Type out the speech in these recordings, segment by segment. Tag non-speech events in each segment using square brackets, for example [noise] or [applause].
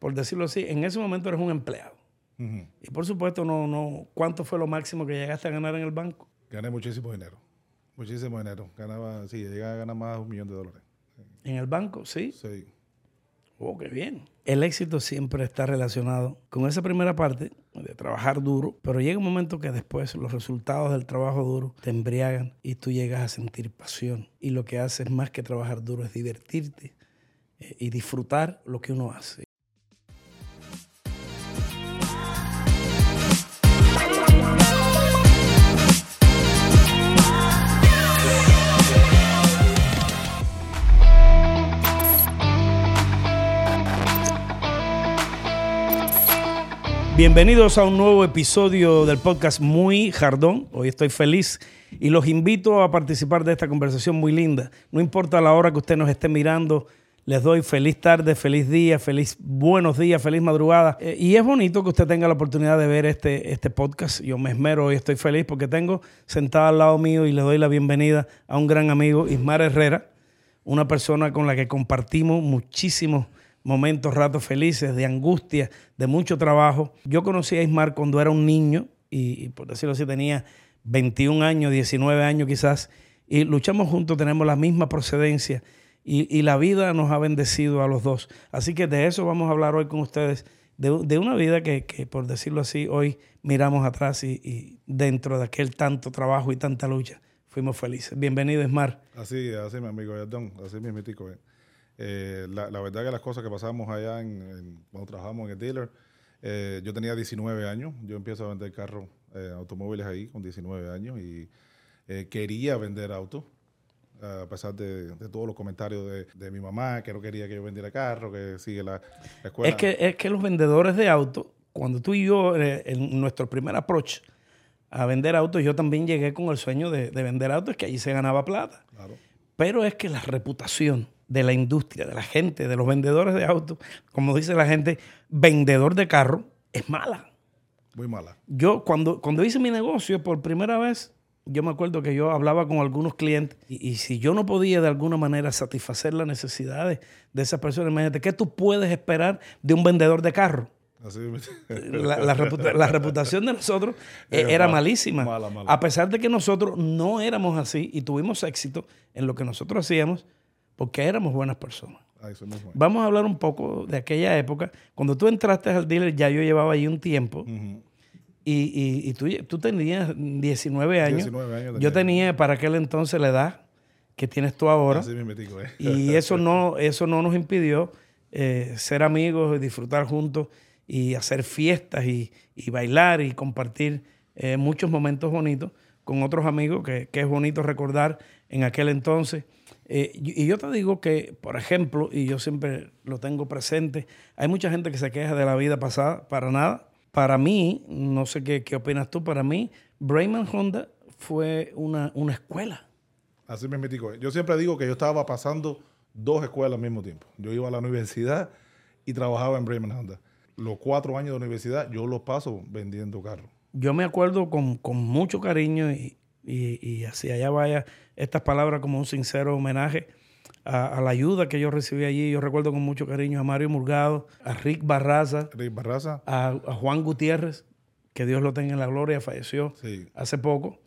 por decirlo así, en ese momento eres un empleado. Y por supuesto, no, no, ¿cuánto fue lo máximo que llegaste a ganar en el banco? Gané muchísimo dinero. Muchísimo dinero. Ganaba, sí, llegué a ganar más de un millón de dólares. ¿En el banco? Sí. Sí. Oh, qué bien. El éxito siempre está relacionado con esa primera parte de trabajar duro, pero llega un momento que después los resultados del trabajo duro te embriagan y tú llegas a sentir pasión. Y lo que haces más que trabajar duro es divertirte eh, y disfrutar lo que uno hace. Bienvenidos a un nuevo episodio del podcast Muy Jardón. Hoy estoy feliz y los invito a participar de esta conversación muy linda. No importa la hora que usted nos esté mirando, les doy feliz tarde, feliz día, feliz buenos días, feliz madrugada. Eh, y es bonito que usted tenga la oportunidad de ver este, este podcast. Yo me esmero y estoy feliz porque tengo sentada al lado mío y le doy la bienvenida a un gran amigo, Ismar Herrera, una persona con la que compartimos muchísimos momentos, ratos felices, de angustia, de mucho trabajo. Yo conocí a Ismar cuando era un niño y, por decirlo así tenía 21 años, 19 años quizás, y luchamos juntos, tenemos la misma procedencia y, la vida nos ha bendecido a los dos. Así que de eso vamos a hablar hoy con ustedes, de, una vida que, por decirlo así, hoy miramos atrás y, dentro de aquel tanto trabajo y tanta lucha fuimos felices. Bienvenido, Ismar. Así, así, mi amigo así mi mítico. Eh. Eh, la, verdad que las cosas que pasamos allá en, cuando trabajamos en el dealer, eh, yo tenía 19 años, yo empiezo a vender carros, eh, automóviles ahí con 19 años y quería vender autos, a pesar de, todos los comentarios de, mi mamá, que no quería que yo vendiera carro, que sigue la, escuela. Es que, es que los vendedores de autos, cuando tú y yo, en nuestro primer approach a vender autos, yo también llegué con el sueño de, de vender autos, que allí se ganaba plata. Claro. Pero es que la reputación de la industria, de la gente, de los vendedores de autos, como dice la gente, vendedor de carro, es mala. Muy mala. Yo cuando, cuando hice mi negocio por primera vez, yo me acuerdo que yo hablaba con algunos clientes y, si yo no podía de alguna manera satisfacer las necesidades de esas personas, imagínate, ¿qué tú puedes esperar de un vendedor de carro? [laughs] la, la, reputación de nosotros eh, era malísima. A pesar de que nosotros no éramos así y tuvimos éxito en lo que nosotros hacíamos, porque éramos buenas personas. Ah, Vamos a hablar un poco de aquella época. Cuando tú entraste al dealer, ya yo llevaba ahí un tiempo. Y, tú, tenías 19 años. yo tenía para aquel entonces la edad que tienes tú ahora. ¿eh? Y eso [laughs] no, eso no nos impidió eh, ser amigos, y disfrutar juntos y hacer fiestas y, bailar y compartir eh, muchos momentos bonitos con otros amigos que, que es bonito recordar en aquel entonces. Eh, y yo te digo que, por ejemplo, y yo siempre lo tengo presente, hay mucha gente que se queja de la vida pasada, para nada. Para mí, no sé qué, qué opinas tú, para mí, Brayman Honda fue una, una escuela. Así me metico. Yo siempre digo que yo estaba pasando dos escuelas al mismo tiempo. Yo iba a la universidad y trabajaba en Brayman Honda. Los cuatro años de universidad yo los paso vendiendo carros. Yo me acuerdo con, con mucho cariño y, y, así allá vaya estas palabras como un sincero homenaje a, la ayuda que yo recibí allí. Yo recuerdo con mucho cariño a Mario Murgado, a Rick Barraza, Rick Barraza. A, Juan Gutiérrez, que Dios lo tenga en la gloria, falleció hace poco.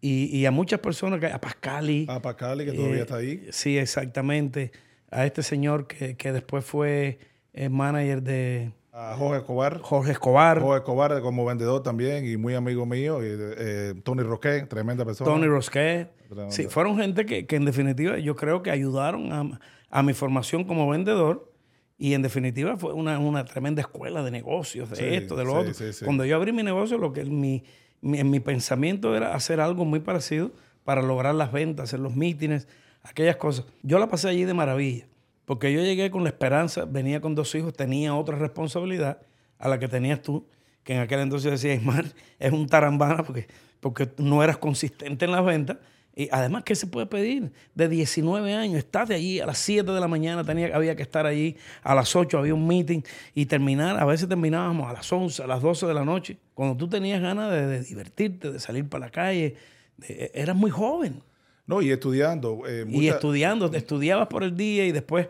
Y, a muchas personas, a Pascali. A Pascali, que todavía está ahí. Sí, exactamente. A este señor que, que después fue el manager de, a Jorge Escobar. Jorge Escobar. Jorge Escobar como vendedor también y muy amigo mío. Y, eh, Tony Rosquet, tremenda persona. Tony Rosquet. Sí, fueron gente que, en definitiva yo creo que ayudaron a, mi formación como vendedor. Y en definitiva fue una, tremenda escuela de negocios, de esto, de lo otro. Cuando yo abrí mi negocio, lo que mi, en mi pensamiento era hacer algo muy parecido para lograr las ventas, hacer los mítines, aquellas cosas. Yo la pasé allí de maravilla. Porque yo llegué con la esperanza, venía con dos hijos, tenía otra responsabilidad a la que tenías tú, que en aquel entonces decía, Ismar, es un tarambana porque, porque no eras consistente en las ventas. Y además, ¿qué se puede pedir? De 19 años, estás de allí a las 7 de la mañana, tenía, había que estar allí, a las 8 había un meeting y terminar, a veces terminábamos a las 11, a las 12 de la noche, cuando tú tenías ganas de, divertirte, de salir para la calle, eras muy joven. No, y estudiando. Eh, y estudiando, estudiabas por el día y después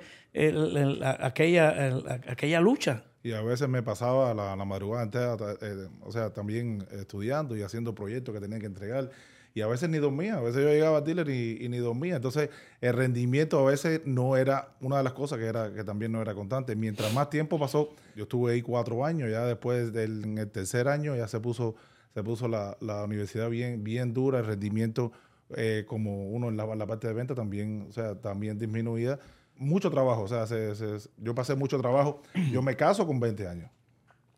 aquella, aquella lucha Y a veces me pasaba la, la madrugada entera, eh, o sea, también estudiando y haciendo proyectos que tenía que entregar. Y a veces ni dormía, a veces yo llegaba a dealer y, ni dormía. Entonces, el rendimiento a veces no era una de las cosas que, era, que también no era constante. Mientras más tiempo pasó, yo estuve ahí cuatro años, ya después del el tercer año ya se puso, se puso la, la universidad bien, bien dura, el rendimiento eh, como uno en la, la, parte de venta también, o sea, también disminuida. Mucho trabajo, o sea, yo pasé mucho trabajo. Yo me caso con 20 años.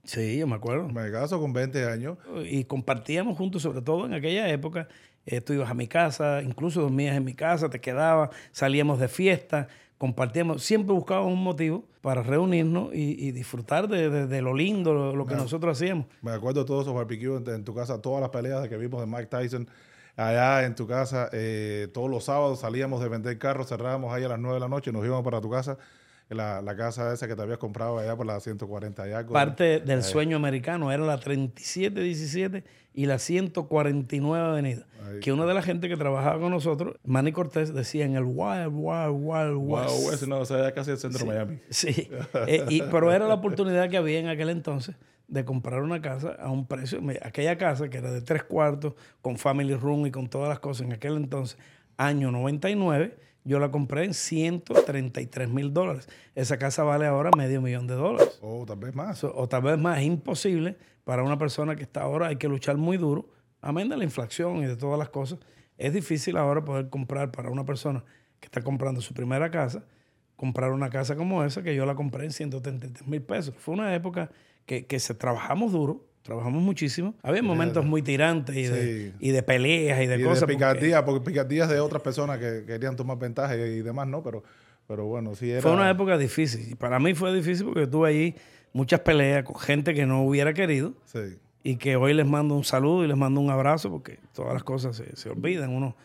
Sí, yo me acuerdo. Me caso con 20 años. Y compartíamos juntos, sobre todo en aquella época. Eh, tú ibas a mi casa, incluso dormías en mi casa, te quedabas, salíamos de fiesta, compartíamos. Siempre buscábamos un motivo para reunirnos y, disfrutar de, lo lindo, lo, que nosotros hacíamos. Me acuerdo de todos esos barbecues en, en, tu casa, todas las peleas que vimos de Mike Tyson allá en tu casa. Eh, todos los sábados salíamos de vender carros, cerrábamos ahí a las 9 de la noche nos íbamos para tu casa. La, la, casa esa que te habías comprado allá por la 140 y algo. Parte del sueño americano era la 3717 y la 149 Avenida. Que una de la gente que trabajaba con nosotros, Manny Cortés, decía en el Wild, Wild, Wild West. Wow, ese no, o sea, casi el centro de Miami. Sí, [laughs] eh, pero era la oportunidad que había en aquel entonces de comprar una casa a un precio, aquella casa que era de tres cuartos, con family room y con todas las cosas en aquel entonces, año 99, yo la compré en 133 mil dólares. Esa casa vale ahora medio millón de dólares. O tal vez más. O, tal vez más. Es imposible para una persona que está ahora, hay que luchar muy duro, amén de la inflación y de todas las cosas. Es difícil ahora poder comprar para una persona que está comprando su primera casa, comprar una casa como esa que yo la compré en 133 mil pesos. Fue una época que, se trabajamos duro, trabajamos muchísimo. Había momentos muy tirantes y de, y de peleas y de cosas. De picardías, porque, picardías de otras personas que querían tomar ventaja y, demás, ¿no? Pero, pero bueno, sí era. Fue una época difícil. Para mí fue difícil porque tuve ahí muchas peleas con gente que no hubiera querido. Sí. Y que hoy les mando un saludo y les mando un abrazo porque todas las cosas se, se olvidan. Uno,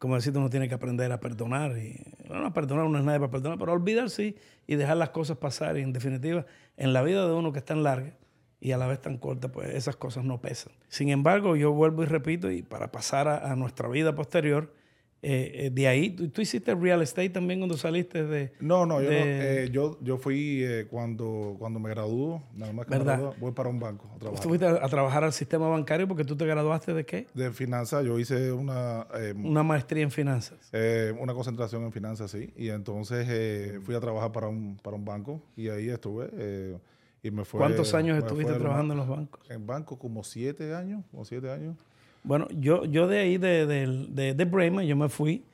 como decirte, uno tiene que aprender a perdonar. Y, bueno, a perdonar no es nadie para perdonar, pero olvidar sí y dejar las cosas pasar. Y en definitiva, en la vida de uno que es tan larga y a la vez tan corta, pues esas cosas no pesan. Sin embargo, yo vuelvo y repito, y para pasar a nuestra vida posterior, eh, eh, de ahí, ¿tú, hiciste real estate también cuando saliste de...? No, no, yo, no, eh, yo, yo fui cuando, cuando me graduó, nada más que me voy para un banco a trabajar. fuiste a, trabajar al sistema bancario porque tú te graduaste de qué? De finanzas, yo hice una... una maestría en finanzas. una concentración en finanzas, sí, y entonces fui a trabajar para un, para un banco y ahí estuve y me fue... ¿Cuántos años estuviste trabajando en los bancos? En bancos como siete años, como siete años. Bueno, yo, yo de ahí, de, de, de, Bremen, yo me fui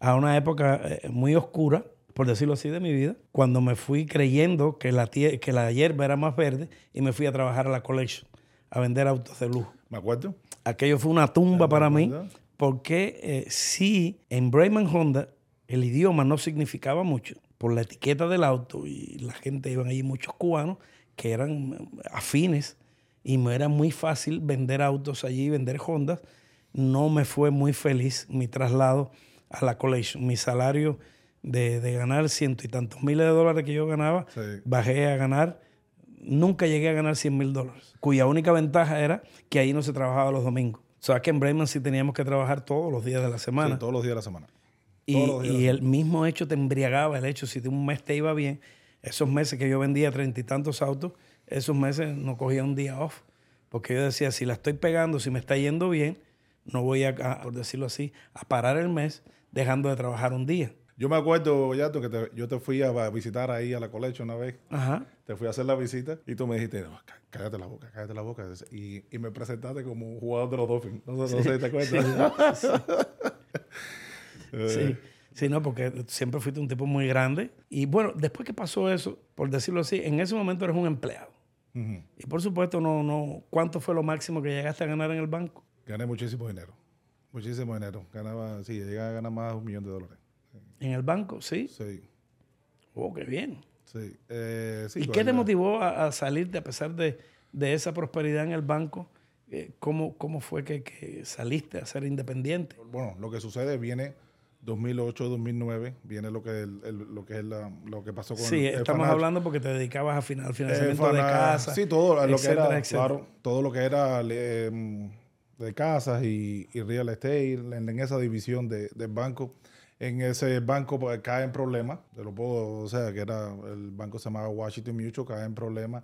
a una época eh, muy oscura, por decirlo así, de mi vida, cuando me fui creyendo que la, que la hierba era más verde y me fui a trabajar a la collection, a vender autos de lujo. ¿Me acuerdo? Aquello fue una tumba para mí, porque eh, sí, en Bremen Honda el idioma no significaba mucho, por la etiqueta del auto y la gente, iban allí muchos cubanos que eran afines y me era muy fácil vender autos allí, vender Hondas. No me fue muy feliz mi traslado a la collection. Mi salario de, ganar ciento y tantos miles de dólares que yo ganaba, bajé a ganar, nunca llegué a ganar 100 mil dólares, cuya única ventaja era que ahí no se trabajaba los domingos. O sea, que en Bremen sí teníamos que trabajar todos los días de la semana. Sí, todos los días de la semana. Y, el mismo hecho te embriagaba, el hecho, si de un mes te iba bien, esos meses que yo vendía treinta y tantos autos, esos meses no cogía un día off. Porque yo decía, si la estoy pegando, si me está yendo bien, no voy a, por decirlo así, a parar el mes dejando de trabajar un día. Yo me acuerdo, Yato, que yo te fui a visitar ahí a la colecha una vez. Ajá. Te fui a hacer la visita y tú me dijiste, cállate la boca, cállate la boca. Y, y, me presentaste como un jugador de los Dolphins. No, sé, si te acuerdas. Sí. [laughs] sí. Sí, no, porque siempre fuiste un tipo muy grande. Y bueno, después que pasó eso, por decirlo así, en ese momento eres un empleado. Y por supuesto, no, no, ¿cuánto fue lo máximo que llegaste a ganar en el banco? Gané muchísimo dinero. Muchísimo dinero. Ganaba, sí, llegué a ganar más de un millón de dólares. ¿En el banco? Sí. Sí. Oh, qué bien. Sí. Eh, ¿Y qué te motivó a, salirte a pesar de, esa prosperidad en el banco? Eh, ¿Cómo, ¿Cómo fue que, que saliste a ser independiente? Bueno, lo que sucede viene 2008, 2009, viene lo que, lo que es lo que pasó con Sí, estamos hablando porque te dedicabas a final, al financiamiento de casas. Sí, todo lo que era, claro, todo lo que era em, de casas y, real estate, en, esa división de, del banco. En ese banco pues, cae en problemas, te lo puedo, o sea, que era el banco se llamaba Washington Mutual, cae en problemas.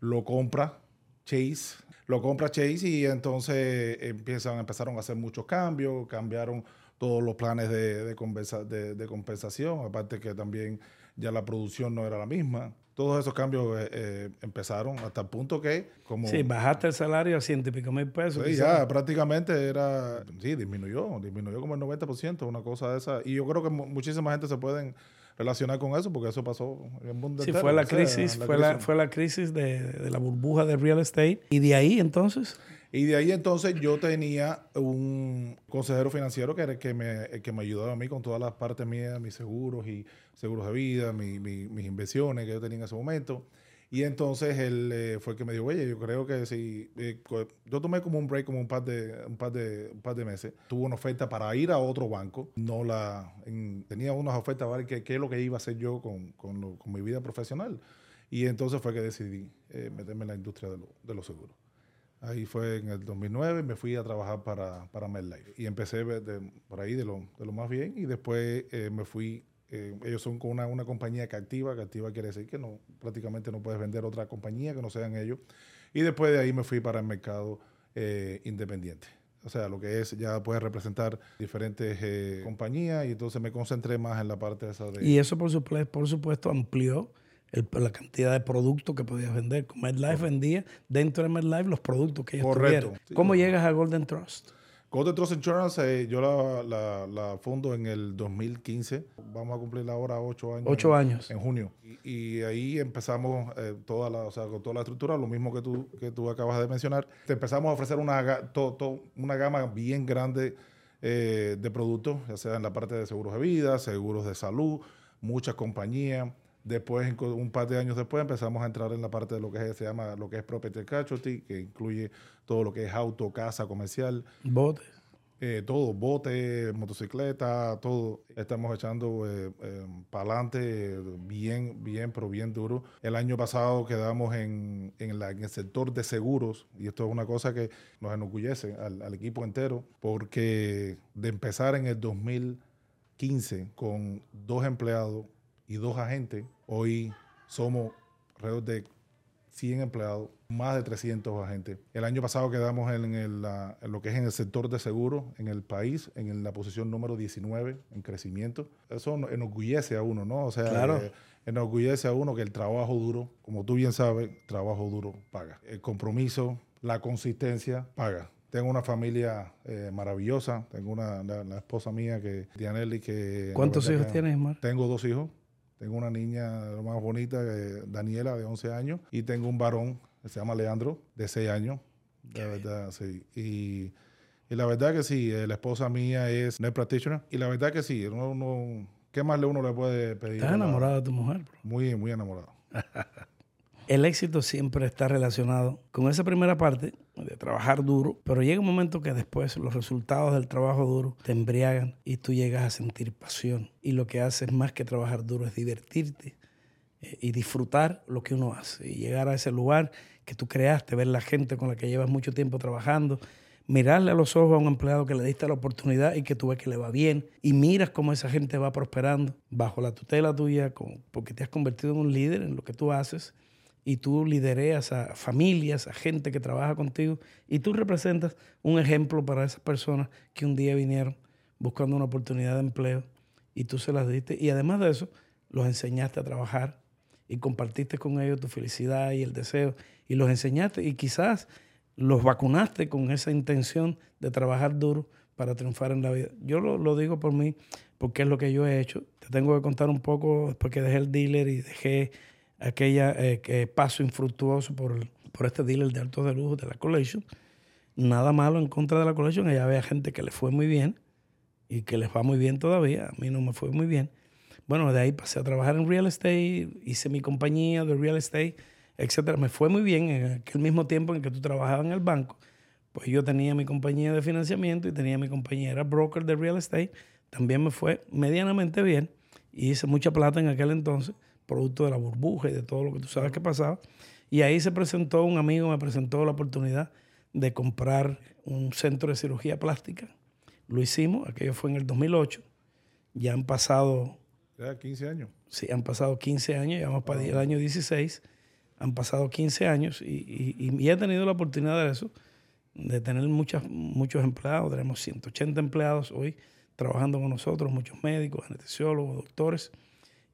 lo compra Chase. Lo compra Chase y entonces empiezan, empezaron a hacer muchos cambios, cambiaron todos los planes de, de, de compensación, aparte que también ya la producción no era la misma todos esos cambios eh, eh, empezaron hasta el punto que como... Sí, bajaste el salario a ciento y pico mil pesos. Sí, ya prácticamente era... Sí, disminuyó, disminuyó como el 90%, una cosa de esa. Y yo creo que muchísima gente se pueden relacionar con eso porque eso pasó en el mundo sí, fue la crisis, fue, La, fue la crisis de, de, la burbuja de real estate. ¿Y de ahí entonces? Y de ahí entonces yo tenía un consejero financiero que era que me, que me ayudaba a mí con todas las partes mías, mis seguros y seguros de vida, mis inversiones que yo tenía en ese momento. Y entonces él eh, fue que me dijo, oye, yo creo que si... Eh, yo tomé como un break, como un par de, un par de, un par de meses. Tuve una oferta para ir a otro banco. No la... tenía unas ofertas ver qué, qué, es lo que iba a hacer yo con, con, mi vida profesional. Y entonces fue que decidí eh, meterme en la industria de, de los seguros. Ahí fue en el 2009, me fui a trabajar para, para MedLife. Y empecé por ahí de lo, de lo, más bien y después eh, me fui, eh, ellos son con una, una, compañía que activa, que activa quiere decir que no prácticamente no puedes vender otra compañía que no sean ellos. Y después de ahí me fui para el mercado eh, independiente. O sea, lo que es, ya puedes representar diferentes compañías y entonces me concentré más en la parte esa de... Y eso por supuesto, por supuesto amplió la cantidad de productos que podías vender. MedLife vendía dentro de MedLife los productos que ellos Correcto. ¿Cómo llegas a Golden Trust? Golden Trust Insurance, eh, yo la, la, fundo en el 2015. Vamos a cumplir ahora ocho años. Ocho años. En, junio. Y, ahí empezamos eh, toda la, o sea, con toda la estructura, lo mismo que tú, que tú acabas de mencionar. Te empezamos a ofrecer una, una gama bien grande eh, de productos, ya sea en la parte de seguros de vida, seguros de salud, muchas compañías. Después, un par de años después, empezamos a entrar en la parte de lo que se llama lo que es property casualty, que incluye todo lo que es auto, casa, comercial. Bote. Eh, todo, bote, motocicleta, todo. Estamos echando eh, eh, para adelante bien, bien, pero bien duro. El año pasado quedamos en, en, la, en, el sector de seguros, y esto es una cosa que nos enorgullece al, al equipo entero, porque de empezar en el 2015 con dos empleados y dos agentes, hoy somos alrededor de 100 empleados, más de 300 agentes. El año pasado quedamos en, el, en lo que es en el sector de seguros en el país, en la posición número 19 en crecimiento. Eso enorgullece a uno, ¿no? O sea, claro. Eh, enorgullece a uno que el trabajo duro, como tú bien sabes, trabajo duro paga. El compromiso, la consistencia paga. Tengo una familia eh, maravillosa. Tengo una la, esposa mía que Dianelli que ¿Cuántos hijos tienes, Mar? Tengo dos hijos. Tengo una niña lo más bonita, eh, Daniela, de 11 años, y tengo un varón que se llama Leandro, de 6 años. De verdad, sí. Y, y, la verdad que sí, eh, la esposa mía es net practitioner, y la verdad que sí, uno, ¿qué más le uno le puede pedir? ¿Estás enamorado de tu mujer? Bro? Muy, muy enamorado. [laughs] el éxito siempre está relacionado con esa primera parte de trabajar duro, pero llega un momento que después los resultados del trabajo duro te embriagan y tú llegas a sentir pasión. Y lo que haces más que trabajar duro es divertirte eh, y disfrutar lo que uno hace y llegar a ese lugar que tú creaste, ver la gente con la que llevas mucho tiempo trabajando, mirarle a los ojos a un empleado que le diste la oportunidad y que tú ves que le va bien y miras cómo esa gente va prosperando bajo la tutela tuya porque te has convertido en un líder en lo que tú haces y tú lidereas a familias, a gente que trabaja contigo y tú representas un ejemplo para esas personas que un día vinieron buscando una oportunidad de empleo y tú se las diste y además de eso los enseñaste a trabajar y compartiste con ellos tu felicidad y el deseo y los enseñaste y quizás los vacunaste con esa intención de trabajar duro para triunfar en la vida. Yo lo, lo digo por mí porque es lo que yo he hecho. Te tengo que contar un poco después que dejé el dealer y dejé aquella eh, paso infructuoso por, por este dealer de altos de lujo de la Collection. Nada malo en contra de la Collection. Allá había gente que le fue muy bien y que les va muy bien todavía. A mí no me fue muy bien. Bueno, de ahí pasé a trabajar en real estate, hice mi compañía de real estate, etcétera. Me fue muy bien en aquel mismo tiempo en que tú trabajabas en el banco. Pues yo tenía mi compañía de financiamiento y tenía mi compañía, era broker de real estate. También me fue medianamente bien y hice mucha plata en aquel entonces producto de la burbuja y de todo lo que tú sabes que pasaba. Y ahí se presentó, un amigo me presentó la oportunidad de comprar un centro de cirugía plástica. Lo hicimos, aquello fue en el 2008. Ya han pasado... Ya 15 años. Sí, han pasado 15 años, ya vamos para el año 16. Han pasado 15 años y, y, he tenido la oportunidad de eso, de tener muchas, muchos empleados. Tenemos 180 empleados hoy trabajando con nosotros, muchos médicos, anestesiólogos, doctores.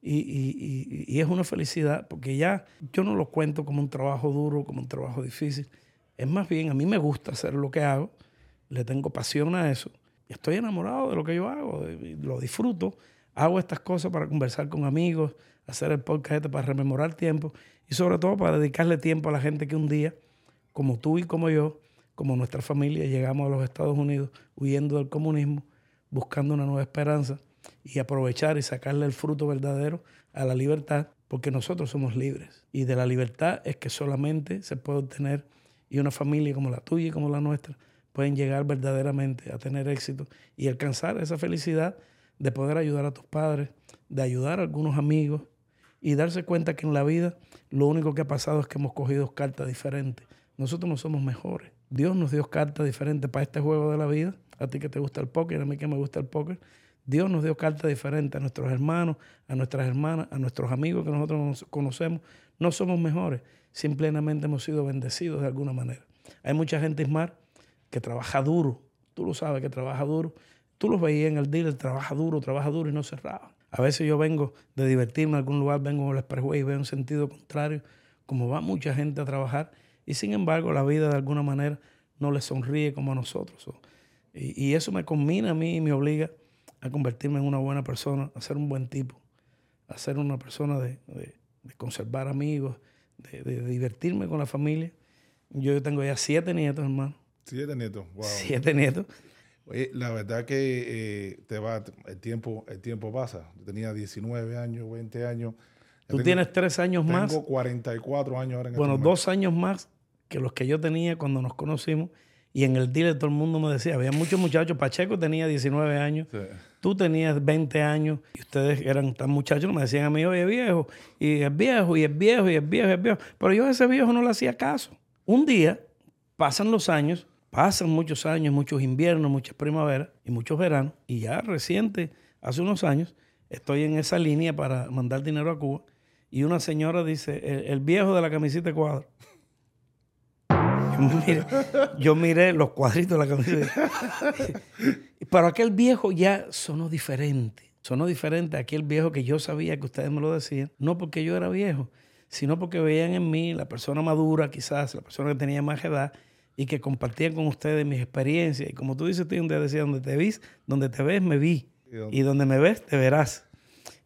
Y, y, y, es una felicidad porque ya yo no lo cuento como un trabajo duro, como un trabajo difícil. Es más bien, a mí me gusta hacer lo que hago, le tengo pasión a eso. Estoy enamorado de lo que yo hago, lo disfruto. Hago estas cosas para conversar con amigos, hacer el podcast este para rememorar tiempo y sobre todo para dedicarle tiempo a la gente que un día, como tú y como yo, como nuestra familia, llegamos a los Estados Unidos huyendo del comunismo, buscando una nueva esperanza y aprovechar y sacarle el fruto verdadero a la libertad, porque nosotros somos libres. Y de la libertad es que solamente se puede obtener, y una familia como la tuya y como la nuestra pueden llegar verdaderamente a tener éxito y alcanzar esa felicidad de poder ayudar a tus padres, de ayudar a algunos amigos y darse cuenta que en la vida lo único que ha pasado es que hemos cogido cartas diferentes. Nosotros no somos mejores. Dios nos dio cartas diferentes para este juego de la vida. A ti que te gusta el póker, a mí que me gusta el póker. Dios nos dio cartas diferentes a nuestros hermanos, a nuestras hermanas, a nuestros amigos que nosotros conocemos. No somos mejores, simplemente hemos sido bendecidos de alguna manera. Hay mucha gente, Ismar, que trabaja duro. Tú lo sabes que trabaja duro. Tú los veías en el dealer, trabaja duro, trabaja duro y no cerraba. A veces yo vengo de divertirme en algún lugar, vengo en el expressway y veo un sentido contrario, como va mucha gente a trabajar. Y sin embargo, la vida de alguna manera no le sonríe como a nosotros. Y, eso me combina a mí y me obliga a convertirme en una buena persona, a ser un buen tipo, a ser una persona de, conservar amigos, de, divertirme con la familia. Yo tengo ya siete nietos, hermano. Siete nietos, wow. Siete nietos. Oye, la verdad que eh, te va, el tiempo, el tiempo pasa. Yo tenía 19 años, 20 años. Tú tienes tres años más. Tengo 44 años ahora en Bueno, este dos años más que los que yo tenía cuando nos conocimos. Y en el dealer todo el mundo me decía, había muchos muchachos, Pacheco tenía 19 años, tú tenías 20 años y ustedes eran tan muchachos, me decían a mí, oye viejo, y es viejo, y es viejo, y es viejo, y es viejo. Pero yo a ese viejo no le hacía caso. Un día, pasan los años, pasan muchos años, muchos inviernos, muchas primaveras y muchos veranos, y ya reciente, hace unos años, estoy en esa línea para mandar dinero a Cuba, y una señora dice, el, viejo de la camiseta de cuadro. Yo miré, los cuadritos de la camiseta. Pero aquel viejo ya sonó diferente. Sonó diferente a aquel viejo que yo sabía que ustedes me lo decían. No porque yo era viejo, sino porque veían en mí la persona madura, quizás, la persona que tenía más edad y que compartían con ustedes mis experiencias. Y como tú dices, tú un día decía, donde te vis, donde te ves, me vi. Y donde me ves, te verás.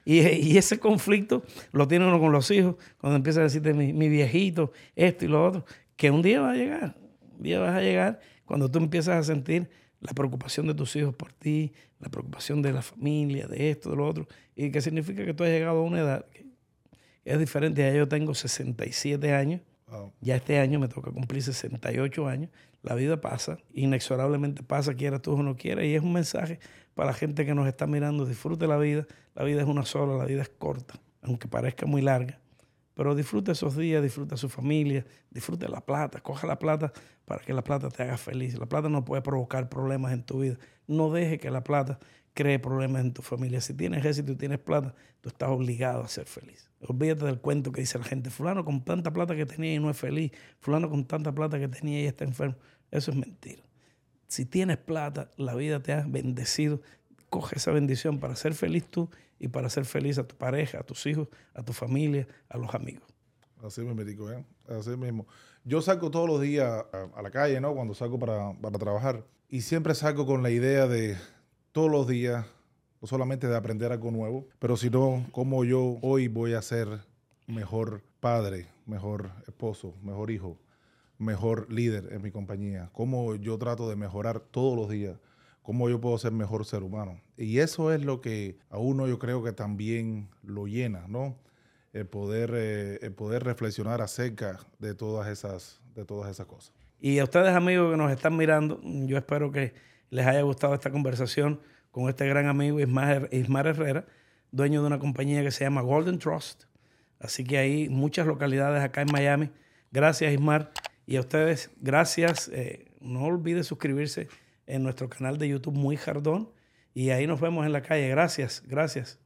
Y, y, ese conflicto lo tiene uno con los hijos, cuando empieza a decirte mi, mi, viejito, esto y lo otro, que un día va a llegar. Un día vas a llegar cuando tú empiezas a sentir la preocupación de tus hijos por ti, la preocupación de la familia, de esto, de lo otro, y que significa que tú has llegado a una edad que es diferente. Ya yo tengo 67 años, ya este año me toca cumplir 68 años. La vida pasa, inexorablemente pasa, quiera tú o no quieras, y es un mensaje para la gente que nos está mirando. Disfrute la vida, la vida es una sola, la vida es corta, aunque parezca muy larga. Pero disfruta esos días, disfruta su familia, disfruta la plata, coja la plata para que la plata te haga feliz. La plata no puede provocar problemas en tu vida. No deje que la plata cree problemas en tu familia. Si tienes éxito y tienes plata, tú estás obligado a ser feliz. Olvídate del cuento que dice la gente, fulano con tanta plata que tenía y no es feliz, fulano con tanta plata que tenía y está enfermo. Eso es mentira. Si tienes plata, la vida te ha bendecido. Coge esa bendición para ser feliz tú y para ser feliz a tu pareja, a tus hijos, a tu familia, a los amigos. Así mismo, ¿eh? Así mismo. Yo salgo todos los días a, la calle, ¿no? Cuando salgo para, para, trabajar. Y siempre salgo con la idea de todos los días, no solamente de aprender algo nuevo, pero sino cómo yo hoy voy a ser mejor padre, mejor esposo, mejor hijo, mejor líder en mi compañía. Cómo yo trato de mejorar todos los días cómo yo puedo ser mejor ser humano. Y eso es lo que a uno yo creo que también lo llena, ¿no? El poder, eh, poder reflexionar acerca de todas, esas, de todas esas cosas. Y a ustedes amigos que nos están mirando, yo espero que les haya gustado esta conversación con este gran amigo Ismar, Ismar Herrera, dueño de una compañía que se llama Golden Trust. Así que hay muchas localidades acá en Miami. Gracias Ismar. Y a ustedes, gracias. Eh, no olviden suscribirse en nuestro canal de YouTube Muy Jardón. Y ahí nos vemos en la calle. Gracias, gracias.